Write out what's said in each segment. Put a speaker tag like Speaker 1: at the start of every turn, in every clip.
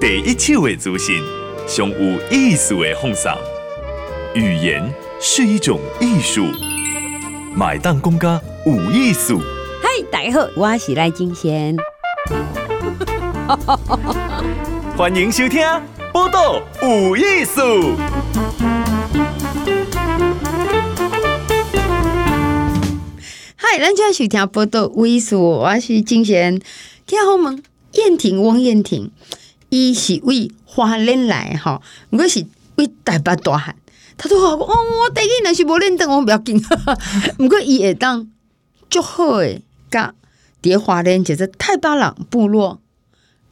Speaker 1: 第一手的资讯，上有意思的放送。语言是一种艺术，买当公家有艺术。
Speaker 2: 嗨，大家好，我是赖金贤。
Speaker 1: 欢迎收听《报道有艺术》。
Speaker 2: 嗨，咱今收听《报道有艺术》，我是金贤。听好门？燕婷，汪燕婷，伊是为花莲来哈，我是为台北大汉。他都话哦，我第一年是无认得，我不要紧。不过伊会当足好诶，甲伫花莲就是太巴朗部落，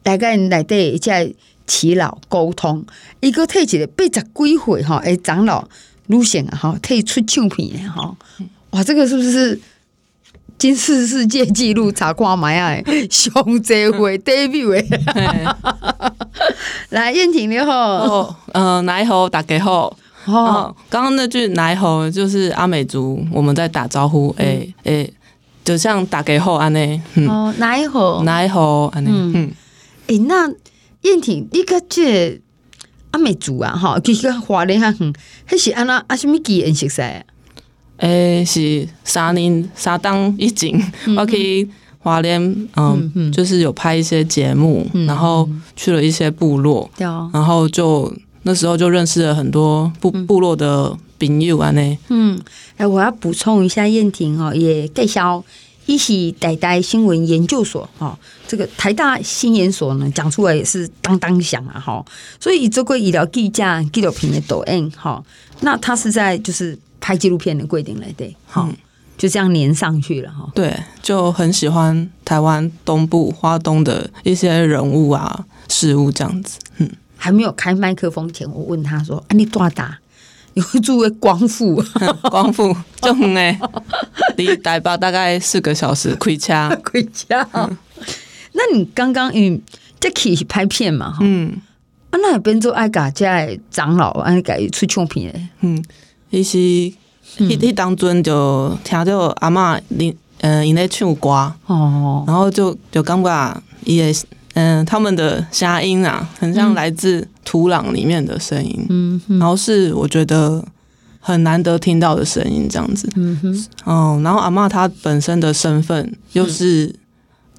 Speaker 2: 大概内底在耆老沟通，一个退一个八十几岁哈，诶，长老路线啊哈，退出唱片诶哈，哇，这个是不是？金氏世界纪录查看买啊，上济会 debut 诶，来燕婷你好，
Speaker 3: 嗯，来好，大家好。哦，刚刚那句来好就是阿美族，我们在打招呼，诶、欸、诶、欸，就像大家好安尼。
Speaker 2: 哦，来好，
Speaker 3: 来好安尼。嗯，
Speaker 2: 诶，那燕婷，你个这阿美族啊，哈，其实华人哈，还是安那阿什么语言识噻？
Speaker 3: 诶、欸，是三年三当一景，嗯、我去花莲，嗯，就是有拍一些节目，嗯、然后去了一些部落，嗯、然后就那时候就认识了很多部部落的朋友啊，呢，
Speaker 2: 嗯，哎，我要补充一下，燕婷哦也介绍，一起台大新闻研究所哈，这个台大新研所呢讲出来也是当当响啊，哈，所以做过医疗记者纪录片的导演哈，那他是在就是。拍纪录片的规定来对，好、嗯，就这样连上去了哈。
Speaker 3: 对，就很喜欢台湾东部花东的一些人物啊、事物这样子。嗯，
Speaker 2: 还没有开麦克风前，我问他说：“啊，你多大？你会住在光复？
Speaker 3: 光复就很哎，离台北大概四个小时，开车，
Speaker 2: 开车。嗯、那你刚刚嗯，在去拍片嘛？哈嗯，啊，那边做爱嘎在长老，爱改出唱片的，嗯。
Speaker 3: 伊是，迄迄当阵就听到阿嬷恁，嗯，因咧唱歌，哦，然后就就感觉伊诶，嗯，他们的声音啊，很像来自土壤里面的声音，嗯，然后是我觉得很难得听到的声音，这样子，嗯哼，哦，然后阿嬷她本身的身份又是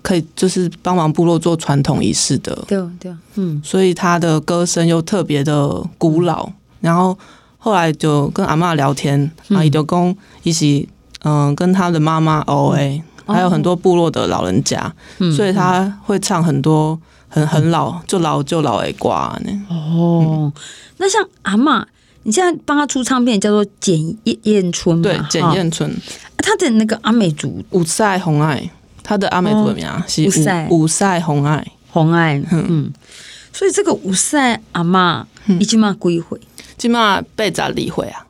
Speaker 3: 可以就是帮忙部落做传统仪式的，对对，嗯，所以她的歌声又特别的古老，然后。后来就跟阿嬷聊天，阿姨就讲一起，嗯，跟他的妈妈 O A，还有很多部落的老人家，嗯、所以他会唱很多很很老就老就老的歌呢。
Speaker 2: 哦，嗯、那像阿嬷，你现在帮他出唱片叫做简燕春嘛？
Speaker 3: 对，简燕春，
Speaker 2: 他的那个阿美族
Speaker 3: 五赛红爱，他的阿美族的名是五五赛红爱。
Speaker 2: 红爱，嗯，所以这个五赛阿妈已经嘛归回。
Speaker 3: 起码八十二岁啊！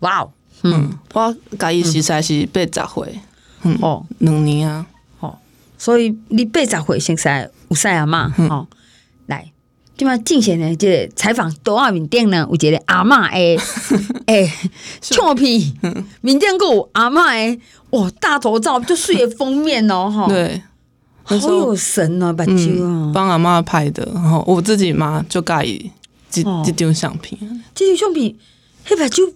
Speaker 2: 哇哦，
Speaker 3: 嗯，我甲伊实在是八十岁，嗯哦，两年啊，
Speaker 2: 哦，所以你八十岁现在有晒阿嬷，哦，来，即码进行的这个采访多少面店呢？有一个阿嬷 诶诶，俏皮，面店个阿嬷诶，哇，大头照就事业封面哦，哈，
Speaker 3: 对，
Speaker 2: 好有神哦，把酒啊，
Speaker 3: 帮阿嬷拍的，然后我自己嘛就介意。这这张相片，
Speaker 2: 这张相片黑白就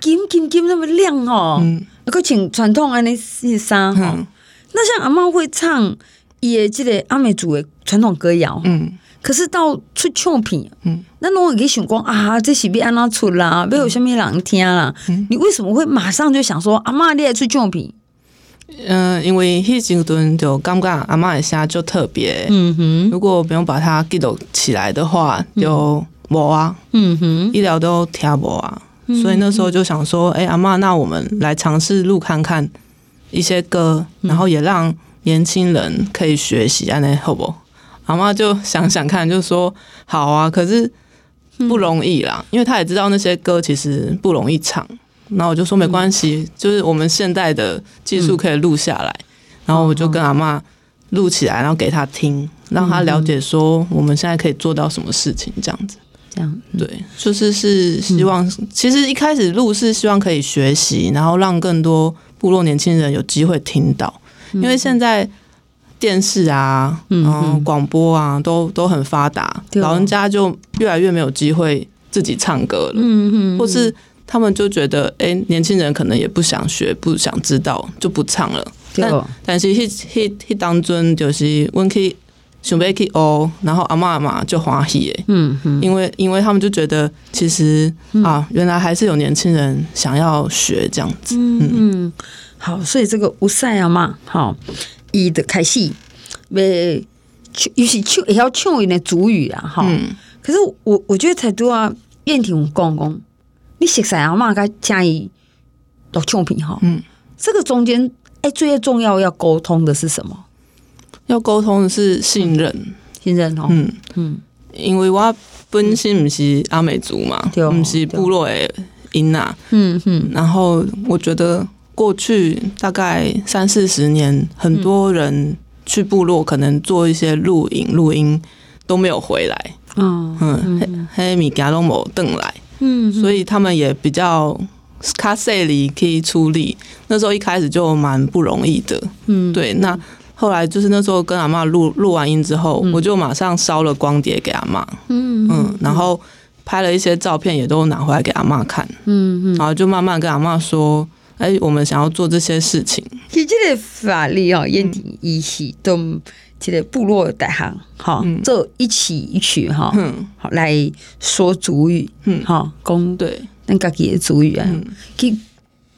Speaker 2: 金金金那么亮哦，嗯，个穿传统安尼衫哈。那像阿嬷会唱也即个阿美族的传统歌谣，嗯，可是到出唱片，嗯，那我给想讲啊，这是要安怎出啦？要有什么人听啦？你为什么会马上就想说阿嬷你也出唱片？
Speaker 3: 嗯，因为迄时阵就感觉阿嬷的声就特别，嗯哼，如果不用把它记录起来的话，就无啊，嗯哼，医疗都听无啊，所以那时候就想说，哎、欸，阿嬷，那我们来尝试录看看一些歌，然后也让年轻人可以学习，安尼好不？阿嬷就想想看，就说好啊，可是不容易啦，因为他也知道那些歌其实不容易唱。然后我就说没关系，就是我们现代的技术可以录下来。然后我就跟阿妈录起来，然后给她听，让她了解说我们现在可以做到什么事情，这样子。这样对，就是是希望，其实一开始录是希望可以学习，然后让更多部落年轻人有机会听到。因为现在电视啊，嗯，广播啊，都都很发达，老人家就越来越没有机会自己唱歌了，嗯嗯，或是他们就觉得，哎，年轻人可能也不想学，不想知道，就不唱了。但但是迄迄迄当中就是阮去想要去学，然后阿嬷嘛就欢喜诶，嗯嗯，因为因为他们就觉得其实啊，原来还是有年轻人想要学这样子，嗯嗯，
Speaker 2: 好，所以这个有赛阿嬷，好。伊的开始，要唱，尤其唱也要唱一点族语啊，哈、嗯。可是我我觉得才多啊，燕婷讲讲，你熟悉阿嬷该加以读唱片哈，嗯，这个中间哎，最重要要沟通的是什么？
Speaker 3: 要沟通的是信任，
Speaker 2: 嗯、信任哦，
Speaker 3: 嗯嗯，因为我本身不是阿美族嘛，不是部落的音呐，嗯嗯，然后我觉得。过去大概三四十年，很多人去部落可能做一些录影、录音都没有回来。嗯嗯，黑米加都没有登来。嗯，所以他们也比较卡塞里可以出力。那时候一开始就蛮不容易的。嗯，对。那后来就是那时候跟阿妈录录完音之后，我就马上烧了光碟给阿妈。嗯嗯，然后拍了一些照片，也都拿回来给阿妈看。嗯嗯，然后就慢慢跟阿妈说。哎，我们想要做这些事情。
Speaker 2: 其实这个法律啊，燕婷一起都这个部落大行哈，做一曲一曲哈，好来说主语，嗯，哈，讲对，咱家己的主语啊，去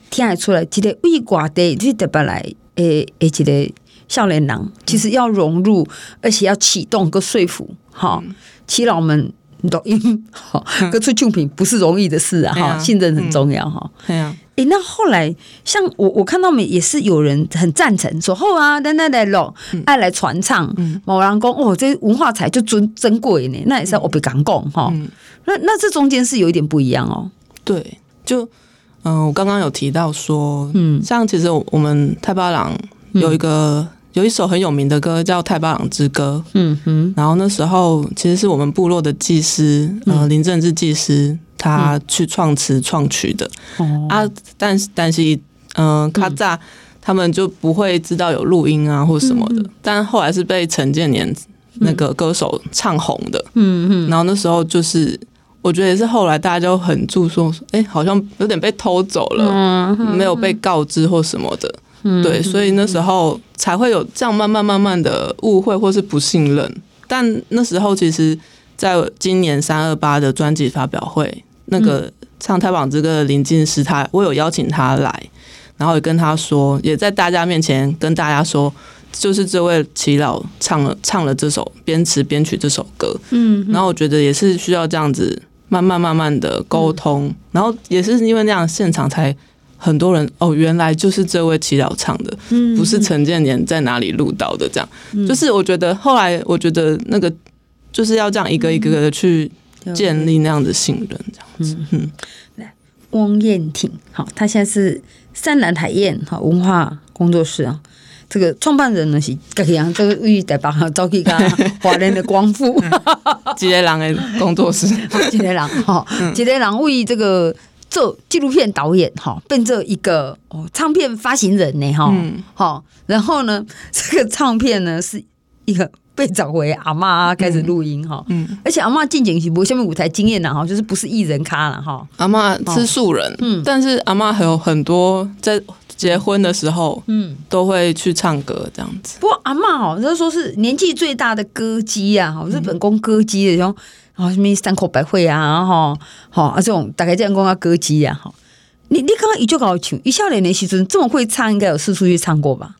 Speaker 2: 听得出来，这个为外地去特别来诶诶，这个少年人其实要融入，而且要启动个说服哈，耆老们抖音好，各出作品不是容易的事啊，哈，信任很重要哈，对啊。诶，那后来像我，我看到没也是有人很赞成说，好啊，等等来咯，爱来传唱，某人讲哦，这文化财就尊珍贵呢，那也是我不敢讲哈。那那这中间是有一点不一样哦。
Speaker 3: 对，就嗯、呃，我刚刚有提到说，嗯，像其实我们太巴郎有一个、嗯、有一首很有名的歌叫《泰巴朗之歌》，嗯哼，然后那时候其实是我们部落的祭司，呃，林正志祭司。他去创词创曲的、嗯、啊，但是但是，嗯，卡扎他们就不会知道有录音啊或什么的。嗯、但后来是被陈建年那个歌手唱红的，嗯。嗯。然后那时候就是，我觉得也是后来大家就很注重，哎、欸，好像有点被偷走了，嗯、没有被告知或什么的，嗯、对，所以那时候才会有这样慢慢慢慢的误会或是不信任。但那时候其实，在今年三二八的专辑发表会。那个唱《太榜之歌》的林静时，他我有邀请他来，然后也跟他说，也在大家面前跟大家说，就是这位齐老唱了唱了这首编词编曲这首歌，嗯，然后我觉得也是需要这样子慢慢慢慢的沟通，然后也是因为那样现场才很多人哦，原来就是这位祈祷唱的，不是陈建年在哪里录到的，这样，就是我觉得后来我觉得那个就是要这样一个一个的去。建立那样的信任，这样子。嗯，
Speaker 2: 来，汪燕婷，好，他现在是三兰海燕好文化工作室啊。这个创办人呢是这个样，这个位在帮赵启刚华人的光复，
Speaker 3: 吉雷郎的工作室，
Speaker 2: 吉雷郎哈，吉雷郎为这个做纪录片导演哈，变做一个哦唱片发行人呢哈，好，然后呢，这个唱片呢是一个。被找回阿妈开始录音哈，嗯，而且阿妈进景是无下面舞台经验的哈，就是不是艺人咖了哈。
Speaker 3: 阿妈是素人，嗯，但是阿妈还有很多在结婚的时候，嗯，都会去唱歌这样子。
Speaker 2: 不过阿妈哦，就是说是年纪最大的歌姬啊，哈，日本宫歌姬的，像啊什么山口百惠啊，哈，好啊这种大概这样讲啊歌姬啊，哈，你你刚刚一句搞清，一少年的时阵这么会唱，应该有四处去唱过吧？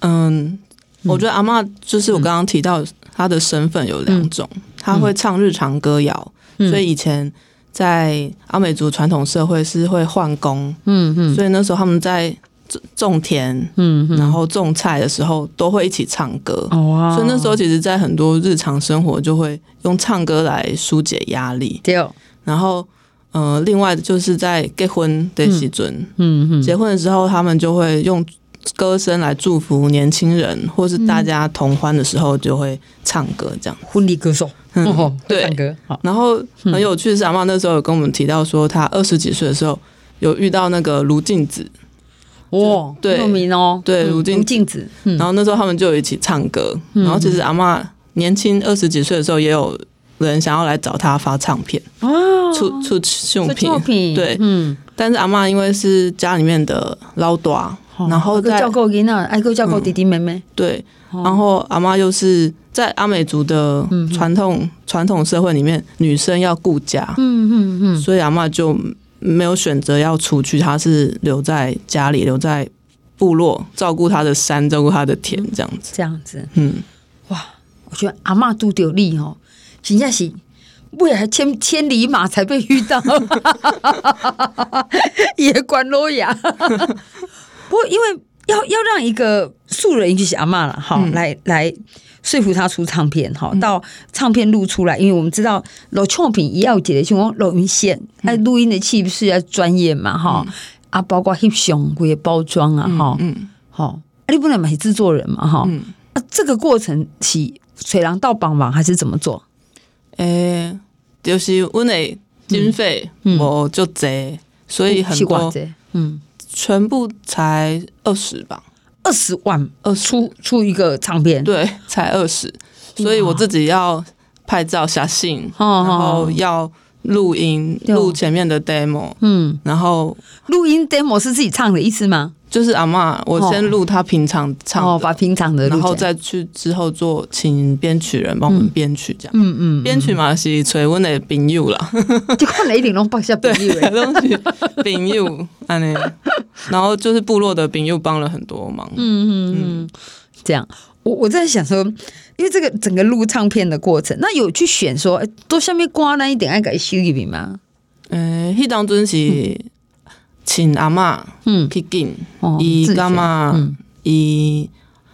Speaker 3: 嗯。我觉得阿嬷就是我刚刚提到她的身份有两种，她会唱日常歌谣，所以以前在阿美族传统社会是会换工，嗯嗯，所以那时候他们在种田，嗯，然后种菜的时候都会一起唱歌，哦，所以那时候其实，在很多日常生活就会用唱歌来疏解压力，对。然后，呃，另外就是在结婚的时准，嗯嗯，结婚的时候他们就会用。歌声来祝福年轻人，或是大家同欢的时候就会唱歌，这样。
Speaker 2: 婚礼歌手，
Speaker 3: 嗯，对，唱歌。然后很有趣的是，阿妈那时候有跟我们提到说，她二十几岁的时候有遇到那个卢静子，
Speaker 2: 哇，
Speaker 3: 对
Speaker 2: 有名哦，
Speaker 3: 对如镜
Speaker 2: 镜子，
Speaker 3: 然后那时候他们就一起唱歌，然后其实阿嬷年轻二十几岁的时候，也有人想要来找他发唱片，
Speaker 2: 哦，
Speaker 3: 出出唱片，对，
Speaker 2: 嗯，
Speaker 3: 但是阿嬷因为是家里面的老大，然后
Speaker 2: 在照顾囡仔，爱个照顾弟弟妹妹，
Speaker 3: 对，然后阿嬷又是在阿美族的传统传统社会里面，女生要顾家，嗯嗯嗯，所以阿嬷就。没有选择要出去，他是留在家里，留在部落照顾他的山，照顾他的田，这样子。
Speaker 2: 这样子，
Speaker 3: 嗯，
Speaker 2: 哇，我觉得阿嬷拄着你哦，真正是为还千千里马才被遇到，也管罗呀。不过，因为要要让一个素人就是阿妈了，好、嗯、来来。说服他出唱片，哈，到唱片录出来，因为我们知道录唱片也要解的情况，录音线，哎，录音的器是要专业嘛，哈，啊，包括翕相、这些包装啊，哈，嗯，好，啊，你不能买制作人嘛，哈，啊，这个过程是找人到帮忙还是怎么做？
Speaker 3: 诶，就是我的经费我就这，所以很多，嗯，全部才二十吧。
Speaker 2: 二十万，呃，出出一个唱片，
Speaker 3: 对，才二十，所以我自己要拍照、写信，然后要录音，录前面的 demo，嗯，然后
Speaker 2: 录音 demo 是自己唱的意思吗？
Speaker 3: 就是阿嬷，我先录他平常唱，
Speaker 2: 哦，把平常的，
Speaker 3: 然后再去之后做，请编曲人帮我们编曲，这样，嗯嗯，编曲嘛是找我的朋友啦，
Speaker 2: 就看哪一定拢放下朋友的。
Speaker 3: 东西，朋友安尼，然后就是部落的兵又帮了很多忙，嗯嗯嗯，
Speaker 2: 这样，我我在想说，因为这个整个录唱片的过程，那有去选说，哎，都下面挂那一点爱改修一点吗？
Speaker 3: 嗯，迄当阵是。请阿嬷去紧，伊干嘛？伊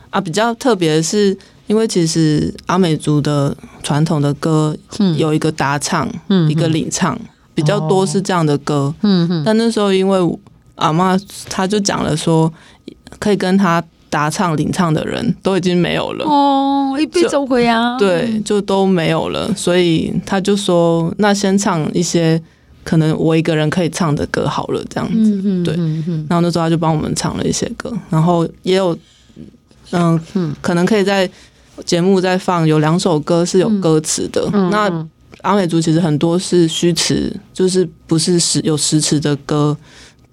Speaker 3: 啊，比较特别的是，因为其实阿美族的传统的歌有一个打唱，一个领唱，比较多是这样的歌。但那时候因为阿妈她就讲了说，可以跟他打唱领唱的人都已经没有了。
Speaker 2: 哦，一辈子回啊，
Speaker 3: 对，就都没有了。所以他就说，那先唱一些。可能我一个人可以唱的歌好了，这样子，对。然后那时候他就帮我们唱了一些歌，然后也有，嗯，可能可以在节目再放，有两首歌是有歌词的。那阿美族其实很多是虚词，就是不是实有实词的歌，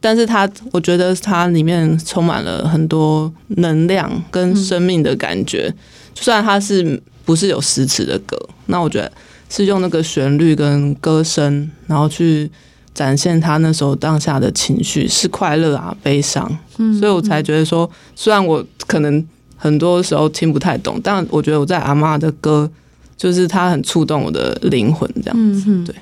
Speaker 3: 但是他我觉得它里面充满了很多能量跟生命的感觉，虽然它是不是有实词的歌，那我觉得。是用那个旋律跟歌声，然后去展现他那时候当下的情绪，是快乐啊，悲伤。嗯，所以我才觉得说，虽然我可能很多时候听不太懂，但我觉得我在阿妈的歌，就是他很触动我的灵魂，这样子。嗯、对。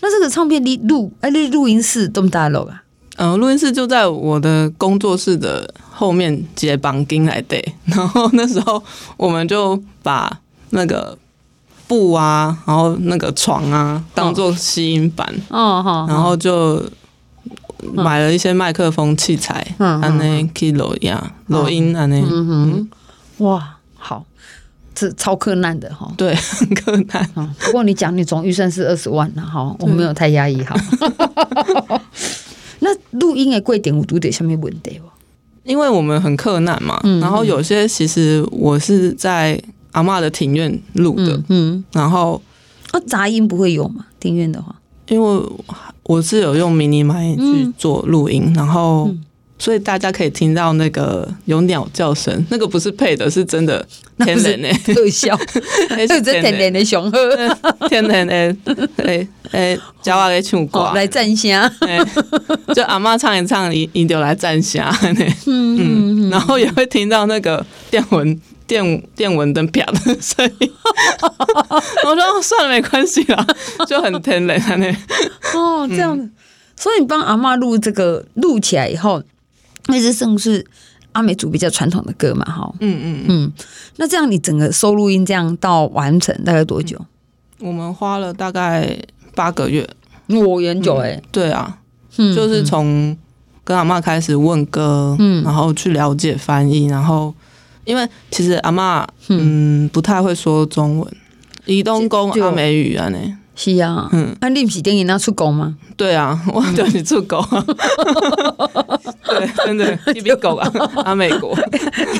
Speaker 2: 那这个唱片你录，哎，你录音室这么大楼啊？
Speaker 3: 嗯，录音室就在我的工作室的后面接绑钉来对，然后那时候我们就把那个。布啊，然后那个床啊，当做吸音板，哦，好，然后就买了一些麦克风器材，嗯，安内可以录呀，录音安内，嗯哼，
Speaker 2: 哇，好，这超困难的哈，
Speaker 3: 对，很克难。
Speaker 2: 不过你讲你总预算是二十万了哈，我没有太压抑哈。那录音的贵点我都得下面问题哦，
Speaker 3: 因为我们很克难嘛，然后有些其实我是在。阿妈的庭院录的，嗯，嗯，然后
Speaker 2: 啊，杂音不会有吗？庭院的话，
Speaker 3: 因为我是有用迷你麦去做录音，嗯、然后、嗯、所以大家可以听到那个有鸟叫声，那个不是配的，是真的天然的。
Speaker 2: 特效，是真天然的。雄鹤，
Speaker 3: 天然的。诶诶，叫我来唱歌。
Speaker 2: 来赞声，
Speaker 3: 就阿嬷唱一唱，你你就来赞声，嗯 嗯，然后也会听到那个电蚊。电电蚊灯啪的声音，我说算了，没关系啦，就很天然的。那
Speaker 2: 哦，这样。子，嗯、所以你帮阿嬷录这个录起来以后，那是算是阿美族比较传统的歌嘛，哈，嗯嗯嗯，那这样你整个收录音这样到完成大概多久？
Speaker 3: 我们花了大概八个月，
Speaker 2: 我研究哎，
Speaker 3: 对啊，嗯、就是从跟阿嬷开始问歌，嗯，然后去了解翻译，然后。因为其实阿嬷嗯。不太会说中文，移动讲阿美语啊呢，
Speaker 2: 是啊，嗯，那你不是等于那出狗吗？
Speaker 3: 对啊，我叫你出狗啊。对，真的去美国啊，啊美国，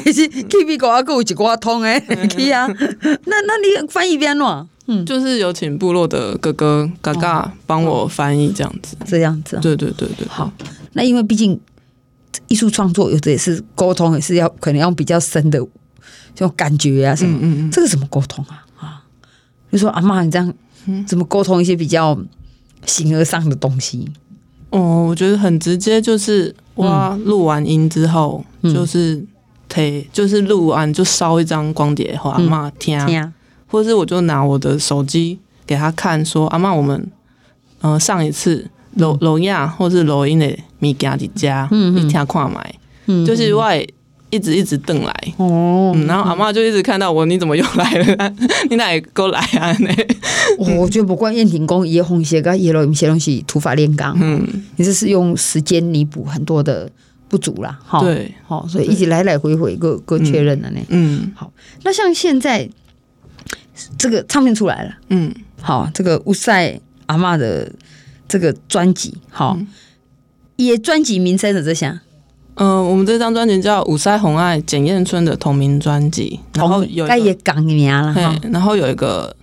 Speaker 2: 其实去美国啊，够有一挂通诶，去啊。那那你翻译边喏？
Speaker 3: 嗯，就是有请部落的哥哥嘎嘎帮我翻译这样子，
Speaker 2: 这样子。
Speaker 3: 对对对对。
Speaker 2: 好，那因为毕竟艺术创作有的也是沟通，也是要可能要比较深的这种感觉啊什么。嗯嗯嗯。这个怎么沟通啊？啊，就说阿妈，你这样。怎么沟通一些比较形而上的东西？
Speaker 3: 哦，我觉得很直接，就是哇，录完音之后，嗯、就是推，就是录完就烧一张光碟，和阿嬷听，嗯、或者是我就拿我的手机给他看，说阿嬷，我们嗯、呃、上一次录录音或是录音的物件的家，嗯，你听看买，嗯，就是外。一直一直瞪来哦、嗯，然后阿嬷就一直看到我，你怎么又来了？你哪里过来啊？那、
Speaker 2: 哦、我觉得不管燕婷公叶红鞋跟叶罗有些东西土法炼钢，嗯，你这是用时间弥补很多的不足啦。哈，
Speaker 3: 对，
Speaker 2: 好，所以一直来来回回各各确认了呢。嗯，好，那像现在这个唱片出来了，嗯，好，这个乌塞阿嬷的这个专辑，好，也专辑名称的这些。
Speaker 3: 嗯、呃，我们这张专辑叫《五塞红爱简燕村》的同名专辑，然后有也
Speaker 2: 港名了哈。
Speaker 3: 然后有一个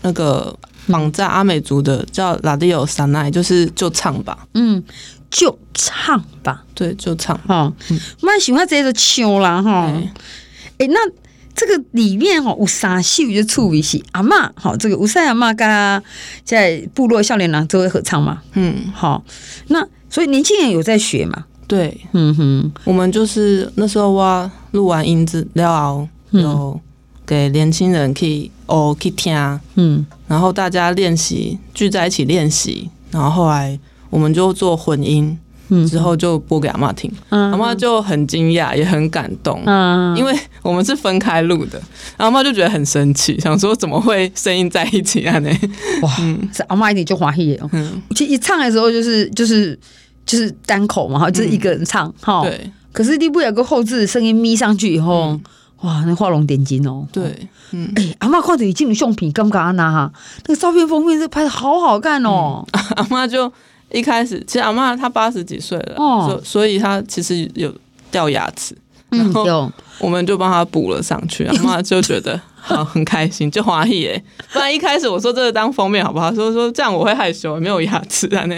Speaker 3: 那个绑架阿美族的叫拉迪欧萨奈，就是就唱吧，
Speaker 2: 嗯，就唱吧，
Speaker 3: 对，就唱。哈。
Speaker 2: 蛮喜欢这个唱啦哈。哎，那这个里面哈，有三首就处理是阿嬷，好，这个五塞阿嬷跟在部落少年郎都会合唱嘛，嗯，好，那所以年轻人有在学嘛？
Speaker 3: 对，嗯哼，我们就是那时候哇，录完音之了后，有给年轻人可以哦去听，嗯，然后大家练习聚在一起练习，然后后来我们就做混音，嗯，之后就播给阿妈听，嗯，阿妈就很惊讶，也很感动，嗯，因为我们是分开录的，然后阿妈就觉得很生气，想说怎么会声音在一起啊？呢，
Speaker 2: 哇，这阿妈一点就欢喜哦，嗯，其实一唱的时候就是就是。就是单口嘛，哈，就是一个人唱，哈、嗯。对。可是你不有个后置的声音咪上去以后，嗯、哇，那画龙点睛哦。
Speaker 3: 对。嗯。
Speaker 2: 哎、欸，阿妈看着已经有相片，敢不敢拿哈？那个照片封面是拍的好好看哦。
Speaker 3: 嗯、阿妈就一开始，其实阿妈她八十几岁了，哦，所所以她其实有掉牙齿，然后我们就帮他补了上去。阿嬷就觉得。好，很开心，就欢喜耶。不然一开始我说这个当封面好不好？说说这样我会害羞，没有牙齿啊那。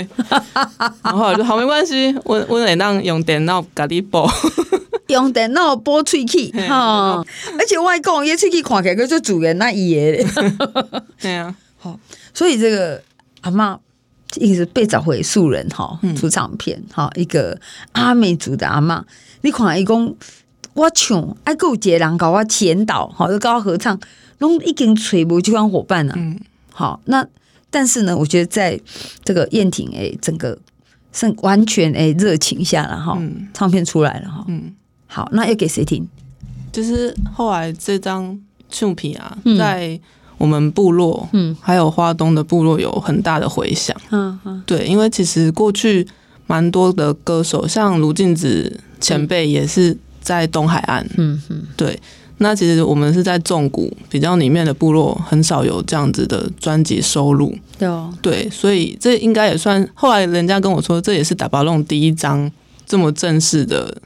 Speaker 3: 然后我就好没关系，我我得让用电脑给你播，
Speaker 2: 用电脑播喙齿哈。而且外公也喙齿看起来就是主人那一页。
Speaker 3: 对啊，
Speaker 2: 好，所以这个阿嬷一直被找回素人哈，出唱片哈，一个阿美族的阿嬷，你看一共。我唱，还够有个人搞我前导，好，就搞我合唱，拢已经找无这款伙伴了。嗯，好，那但是呢，我觉得在这个燕婷诶，整个是完全诶热情下了哈，嗯、唱片出来了哈。嗯，好，那要给谁听？
Speaker 3: 就是后来这张唱片啊，在我们部落，嗯，还有花东的部落有很大的回响。嗯嗯，对，因为其实过去蛮多的歌手，像卢静子前辈也是。在东海岸，嗯嗯，对，那其实我们是在纵谷比较里面的部落，很少有这样子的专辑收录，对哦，对，所以这应该也算。后来人家跟我说，这也是打巴弄第一张这么正式的，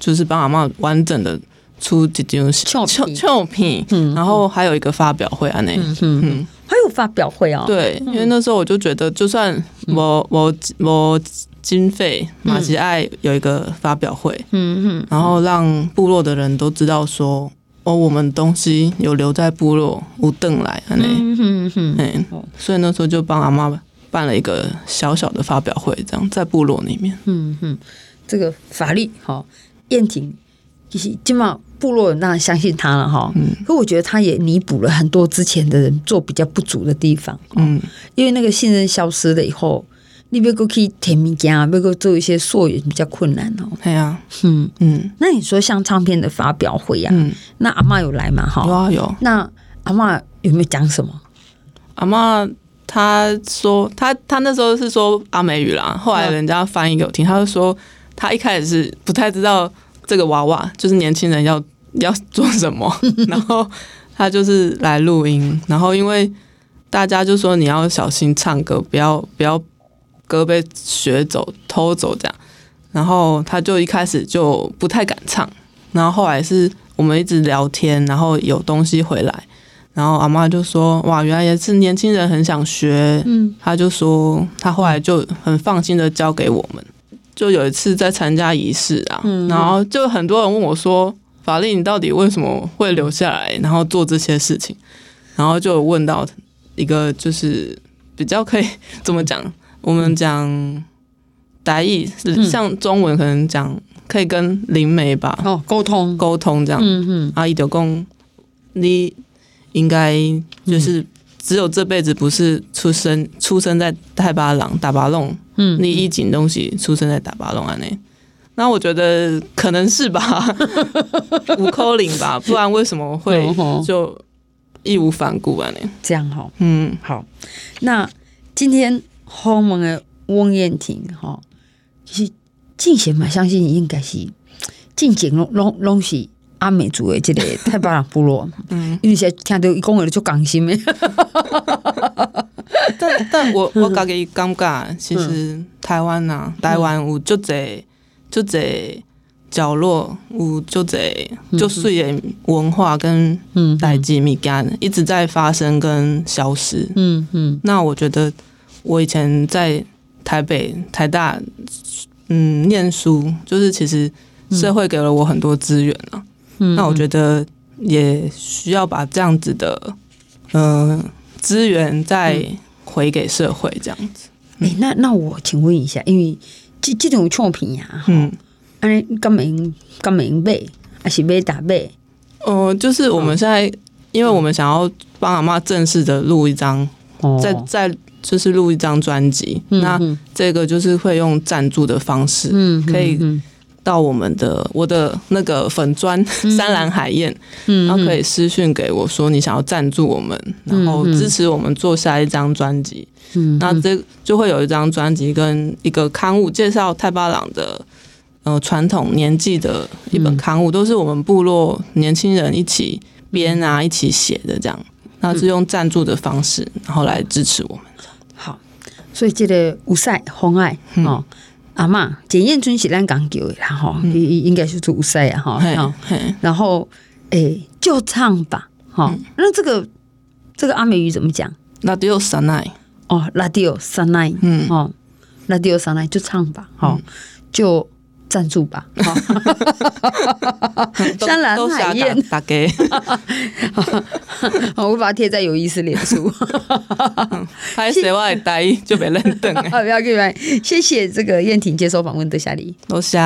Speaker 3: 就是帮阿妈完整的出几张唱唱片，嗯，然后还有一个发表会啊，那嗯
Speaker 2: 嗯，还有发表会啊，
Speaker 3: 对，因为那时候我就觉得，就算我我我。经费马吉爱有一个发表会，嗯嗯，然后让部落的人都知道说，哦，我们东西有留在部落，无邓来，嗯嗯嗯，所以那时候就帮阿妈办了一个小小的发表会，这样在部落里面，嗯嗯，
Speaker 2: 这个法力好，燕婷起码部落人当然相信他了哈，嗯，可我觉得他也弥补了很多之前的人做比较不足的地方，嗯，因为那个信任消失了以后。你别过去填物件，别过做一些溯源比较困难哦。
Speaker 3: 对啊，
Speaker 2: 嗯嗯。那你说像唱片的发表会啊，嗯、那阿嬷有来吗？哈，
Speaker 3: 有啊有。
Speaker 2: 那阿嬷有没有讲什么？
Speaker 3: 阿嬷她说，她她那时候是说阿美语啦，后来人家翻译给我听，她就说她一开始是不太知道这个娃娃就是年轻人要要做什么，然后他就是来录音，然后因为。大家就说你要小心唱歌，不要不要歌被学走偷走这样。然后他就一开始就不太敢唱，然后后来是我们一直聊天，然后有东西回来，然后阿妈就说：“哇，原来也是年轻人很想学。”嗯，他就说他后来就很放心的交给我们。就有一次在参加仪式啊，然后就很多人问我说：“法令，你到底为什么会留下来，然后做这些事情？”然后就问到一个就是比较可以怎么讲，我们讲台语，像中文可能讲可以跟灵媒吧，
Speaker 2: 哦，沟通。
Speaker 3: 沟通这样，嗯嗯，阿姨就讲你应该就是。只有这辈子不是出生出生在太巴郎大巴弄，嗯，你一景东西出生在打巴弄安内，那我觉得可能是吧，五扣零吧，不然为什么会就义无反顾安内？
Speaker 2: 这样哈，嗯，好，那今天后门的翁燕婷哈，就是进贤嘛，相信应该是进贤拢拢拢是。阿美族的这个 太巴塱部落，嗯，因为现在听到伊讲话就讲心的。
Speaker 3: 但但我我感觉感觉，其实台湾呐、啊，台湾有就侪就侪角落，有就侪就水的文化跟代际物件一直在发生跟消失。嗯嗯。那我觉得我以前在台北台大嗯念书，就是其实社会给了我很多资源啊。那我觉得也需要把这样子的嗯资源再回给社会，这样子。
Speaker 2: 哎，那那我请问一下，因为这这种作品呀，嗯，哎，干没干没买，还是买打买？
Speaker 3: 哦，就是我们现在，因为我们想要帮阿妈正式的录一张，再再就是录一张专辑，那这个就是会用赞助的方式，嗯，可以。到我们的我的那个粉砖山岚海燕，嗯、然后可以私讯给我说你想要赞助我们，嗯、然后支持我们做下一张专辑。嗯，那这就会有一张专辑跟一个刊物介绍泰巴朗的呃传统年纪的一本刊物，嗯、都是我们部落年轻人一起编啊一起写的这样。那是用赞助的方式，然后来支持我们。
Speaker 2: 好，所以这个五赛红爱哦。嗯阿嬷，简燕春是咱讲究的啦，哈，应应该是主赛啊，哈，然后，诶，就唱吧，哈，那这个这个阿美语怎么讲？
Speaker 3: 拉迪奥三奈，
Speaker 2: 哦，拉迪奥三奈，嗯，哦，拉迪奥三奈就唱吧，哈，就。赞助吧，山岚海燕，
Speaker 3: 大家，
Speaker 2: 我把它贴在有意思脸书。
Speaker 3: 还是我带就别认得。
Speaker 2: 好，不要客气，谢谢这个燕婷接受访问的夏丽，
Speaker 3: 多谢。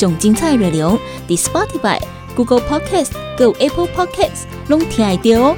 Speaker 4: 上精彩内容，伫 Spotify、Google Podcast、Go Apple Podcasts 拢听得到哦。